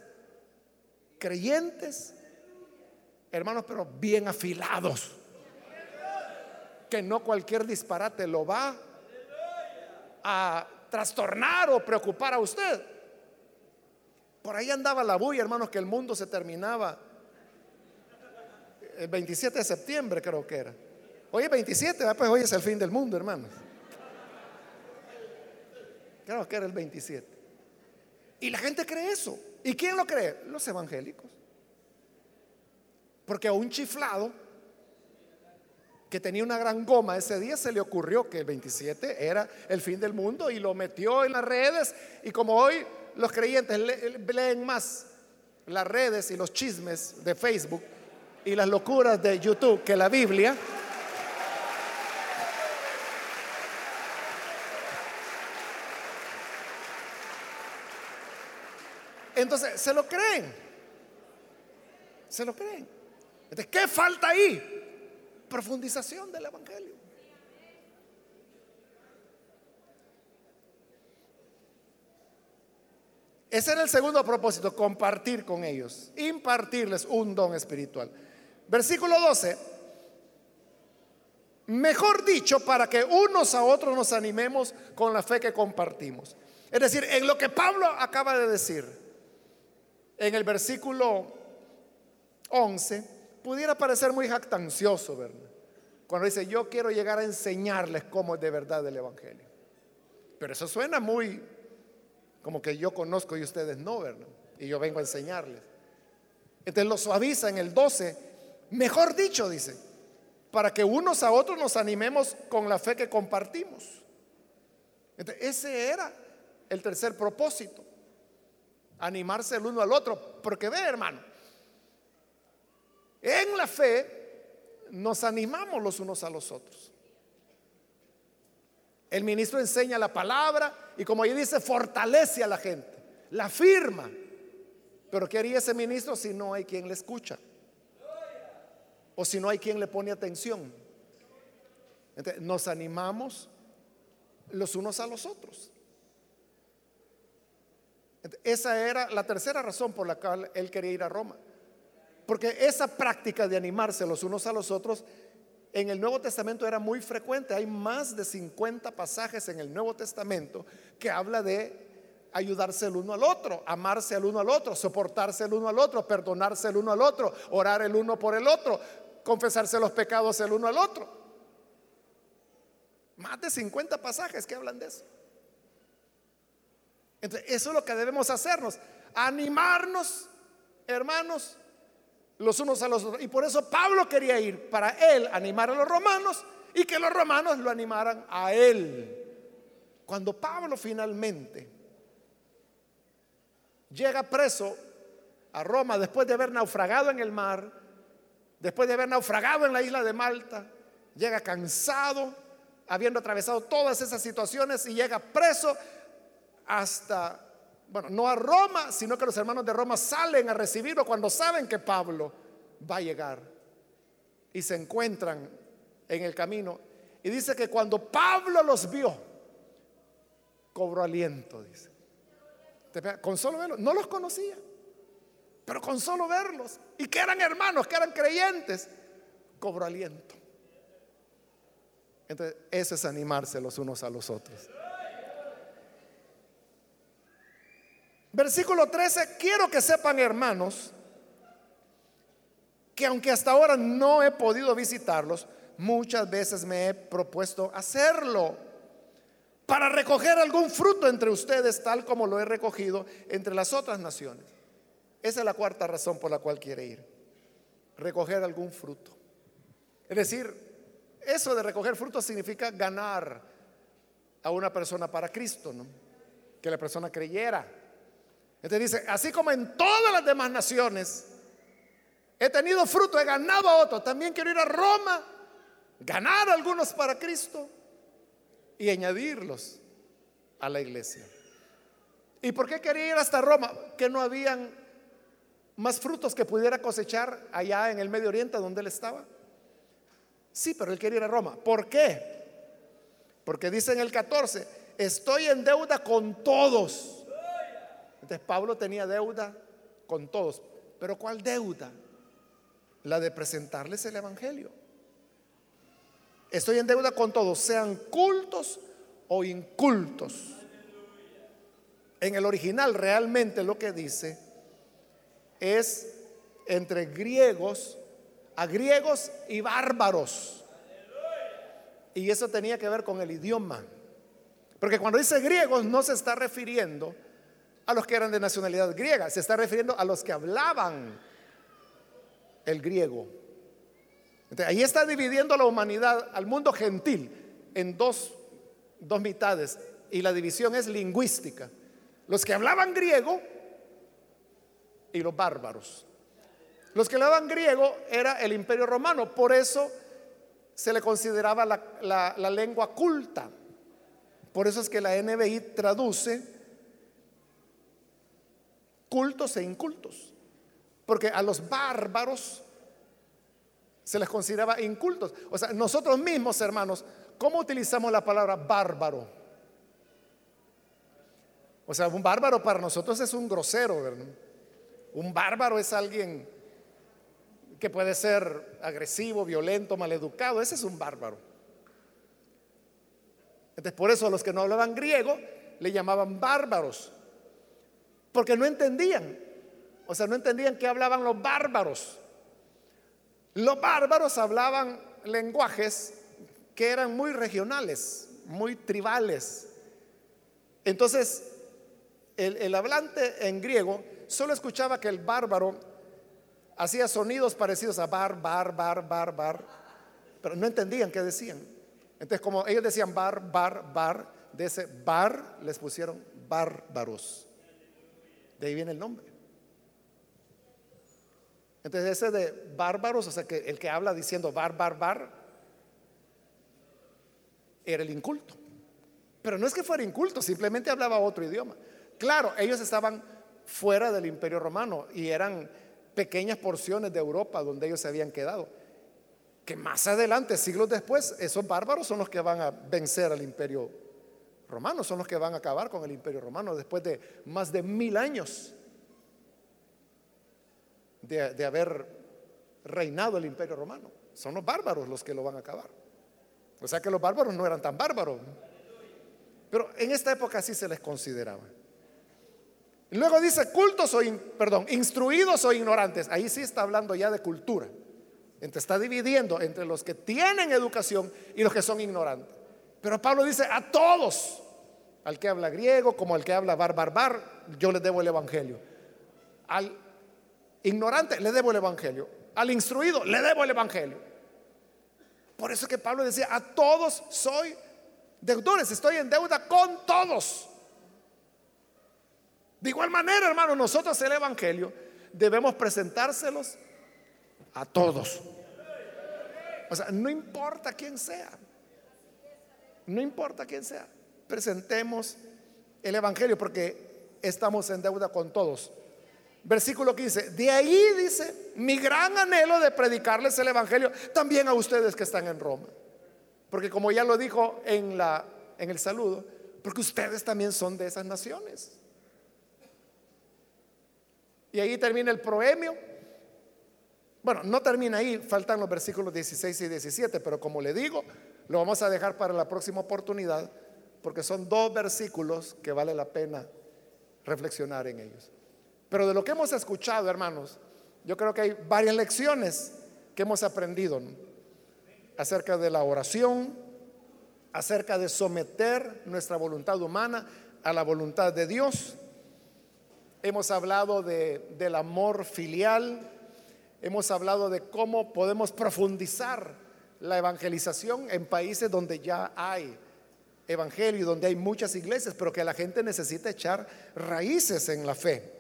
creyentes hermanos, pero bien afilados. Que no cualquier disparate lo va a trastornar o preocupar a usted. Por ahí andaba la bulla, hermanos, que el mundo se terminaba el 27 de septiembre, creo que era. Hoy es 27, pues hoy es el fin del mundo, hermanos. Creo que era el 27. Y la gente cree eso. ¿Y quién lo cree? Los evangélicos. Porque a un chiflado que tenía una gran goma ese día se le ocurrió que el 27 era el fin del mundo y lo metió en las redes. Y como hoy los creyentes leen más las redes y los chismes de Facebook y las locuras de YouTube que la Biblia, entonces se lo creen. Se lo creen. ¿Qué falta ahí? Profundización del Evangelio. Ese era el segundo propósito, compartir con ellos, impartirles un don espiritual. Versículo 12. Mejor dicho, para que unos a otros nos animemos con la fe que compartimos. Es decir, en lo que Pablo acaba de decir, en el versículo 11, pudiera parecer muy jactancioso, ¿verdad? Cuando dice, yo quiero llegar a enseñarles cómo es de verdad el Evangelio. Pero eso suena muy como que yo conozco y ustedes no, ¿verdad? Y yo vengo a enseñarles. Entonces lo suaviza en el 12, mejor dicho, dice, para que unos a otros nos animemos con la fe que compartimos. Entonces, ese era el tercer propósito, animarse el uno al otro. Porque ve, hermano, en la fe nos animamos los unos a los otros. El ministro enseña la palabra y como ahí dice, fortalece a la gente, la firma. Pero ¿qué haría ese ministro si no hay quien le escucha? O si no hay quien le pone atención. Nos animamos los unos a los otros. esa era la tercera razón por la cual él quería ir a Roma. Porque esa práctica de animarse los unos a los otros en el Nuevo Testamento era muy frecuente. Hay más de 50 pasajes en el Nuevo Testamento que habla de ayudarse el uno al otro, amarse el uno al otro, soportarse el uno al otro, perdonarse el uno al otro, orar el uno por el otro, confesarse los pecados el uno al otro. Más de 50 pasajes que hablan de eso. Entonces, eso es lo que debemos hacernos, animarnos, hermanos, los unos a los otros. Y por eso Pablo quería ir para él animar a los romanos y que los romanos lo animaran a él. Cuando Pablo finalmente llega preso a Roma después de haber naufragado en el mar, después de haber naufragado en la isla de Malta, llega cansado, habiendo atravesado todas esas situaciones y llega preso hasta, bueno, no a Roma, sino que los hermanos de Roma salen a recibirlo cuando saben que Pablo va a llegar. Y se encuentran en el camino. Y dice que cuando Pablo los vio, cobró aliento, dice. Con solo verlos, no los conocía, pero con solo verlos, y que eran hermanos, que eran creyentes, cobró aliento. Entonces, eso es animarse los unos a los otros. Versículo 13, quiero que sepan hermanos que aunque hasta ahora no he podido visitarlos, muchas veces me he propuesto hacerlo para recoger algún fruto entre ustedes tal como lo he recogido entre las otras naciones. Esa es la cuarta razón por la cual quiere ir. Recoger algún fruto. Es decir, eso de recoger frutos significa ganar a una persona para Cristo. Que la persona creyera. Entonces dice, así como en todas las demás naciones he tenido fruto, he ganado a otros, también quiero ir a Roma, ganar algunos para Cristo y añadirlos a la iglesia. ¿Y por qué quería ir hasta Roma? Que no habían más frutos que pudiera cosechar allá en el Medio Oriente donde él estaba. Sí, pero él quería ir a Roma. ¿Por qué? Porque dice en el 14, estoy en deuda con todos. Entonces Pablo tenía deuda con todos. Pero ¿cuál deuda? La de presentarles el Evangelio. Estoy en deuda con todos, sean cultos o incultos. En el original realmente lo que dice es entre griegos a griegos y bárbaros. Y eso tenía que ver con el idioma. Porque cuando dice griegos no se está refiriendo a los que eran de nacionalidad griega, se está refiriendo a los que hablaban el griego. ahí está dividiendo la humanidad, al mundo gentil, en dos, dos mitades. Y la división es lingüística. Los que hablaban griego y los bárbaros. Los que hablaban griego era el imperio romano, por eso se le consideraba la, lengua culta. Por eso es que la NBI traduce cultos e incultos. Porque a los bárbaros se les consideraba incultos. O sea, nosotros mismos, hermanos, ¿cómo utilizamos la palabra bárbaro? O sea, un bárbaro para nosotros es un grosero. Un bárbaro es alguien que puede ser agresivo, violento, maleducado. Ese es un bárbaro. Entonces, por eso a los que no hablaban griego le llamaban bárbaros, porque no entendían. O sea, no entendían qué hablaban los bárbaros. Los bárbaros hablaban lenguajes que eran muy regionales, muy tribales. Entonces, el, el hablante en griego solo escuchaba que el bárbaro hacía sonidos parecidos a bar, bar, bar, bar, bar, pero no entendían qué decían. Entonces, como ellos decían bar, bar, bar, de ese bar les pusieron bárbaros. De ahí viene el nombre. Entonces, ese de bárbaros, o sea, que el que habla diciendo bar, bar, bar, era el inculto. Pero no es que fuera inculto, simplemente hablaba otro idioma. Claro, ellos estaban fuera del imperio romano y eran pequeñas porciones de Europa donde ellos se habían quedado. Que más adelante, siglos después, esos bárbaros son los que van a vencer al imperio romano, son los que van a acabar con el imperio romano después de más de mil años de, de haber reinado el imperio romano. Son los bárbaros los que lo van a acabar. O sea que los bárbaros no eran tan bárbaros. Pero en esta época sí se les consideraba. Luego dice cultos o, perdón, instruidos o ignorantes. Ahí sí está hablando ya de cultura. Entonces está dividiendo entre los que tienen educación y los que son ignorantes. Pero Pablo dice a todos, Al que habla griego como al que habla barbarbar, yo le debo el evangelio. Al ignorante le debo el evangelio. Al instruido le debo el evangelio. Por eso que Pablo decía, a todos soy deudores, estoy en deuda con todos. De igual manera, hermano, nosotros el Evangelio debemos presentárselos a todos. O sea, no importa quién sea. No importa quién sea. Presentemos el Evangelio porque estamos en deuda con todos. Versículo 15. De ahí dice, mi gran anhelo de predicarles el Evangelio también a ustedes que están en Roma. Porque como ya lo dijo en, la, en el saludo, porque ustedes también son de esas naciones. Y ahí termina el proemio. Bueno, no termina ahí, faltan los versículos 16 y 17, pero como le digo, lo vamos a dejar para la próxima oportunidad, porque son dos versículos que vale la pena reflexionar en ellos. Pero de lo que hemos escuchado, hermanos, yo creo que hay varias lecciones que hemos aprendido acerca de la oración, acerca de someter nuestra voluntad humana a la voluntad de Dios Hemos hablado del amor filial, hemos hablado de cómo podemos profundizar la evangelización en países donde ya hay evangelio donde hay muchas iglesias, pero que la gente necesita echar raíces en la fe.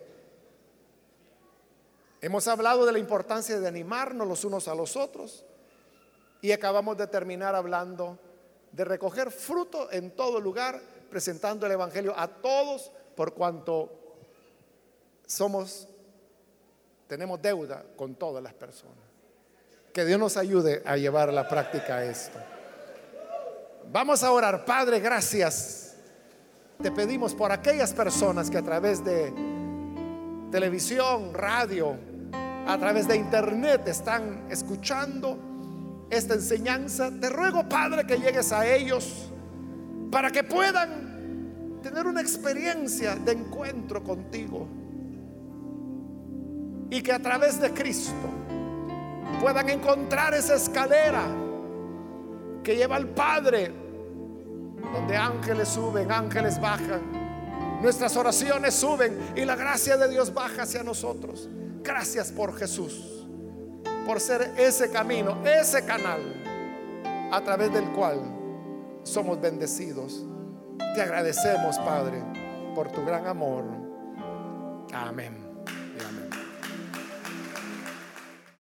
Hemos hablado de la importancia de animarnos los unos a los otros y acabamos de terminar hablando de recoger fruto en todo lugar, presentando el Evangelio a todos por cuanto somos, tenemos deuda con todas las personas. Que Dios nos ayude a llevar a la práctica esto. Vamos a orar, Padre, gracias. Te pedimos por aquellas personas que a través de televisión, radio, a través de internet están escuchando esta enseñanza. Te ruego, Padre, que llegues a ellos para que puedan tener una experiencia de encuentro contigo y que a través de Cristo puedan encontrar esa escalera que lleva al Padre, donde ángeles suben, ángeles bajan, nuestras oraciones suben y la gracia de Dios baja hacia nosotros. Gracias por Jesús, por ser ese camino, ese canal a través del cual somos bendecidos. Te agradecemos, Padre, por tu gran amor. Amén.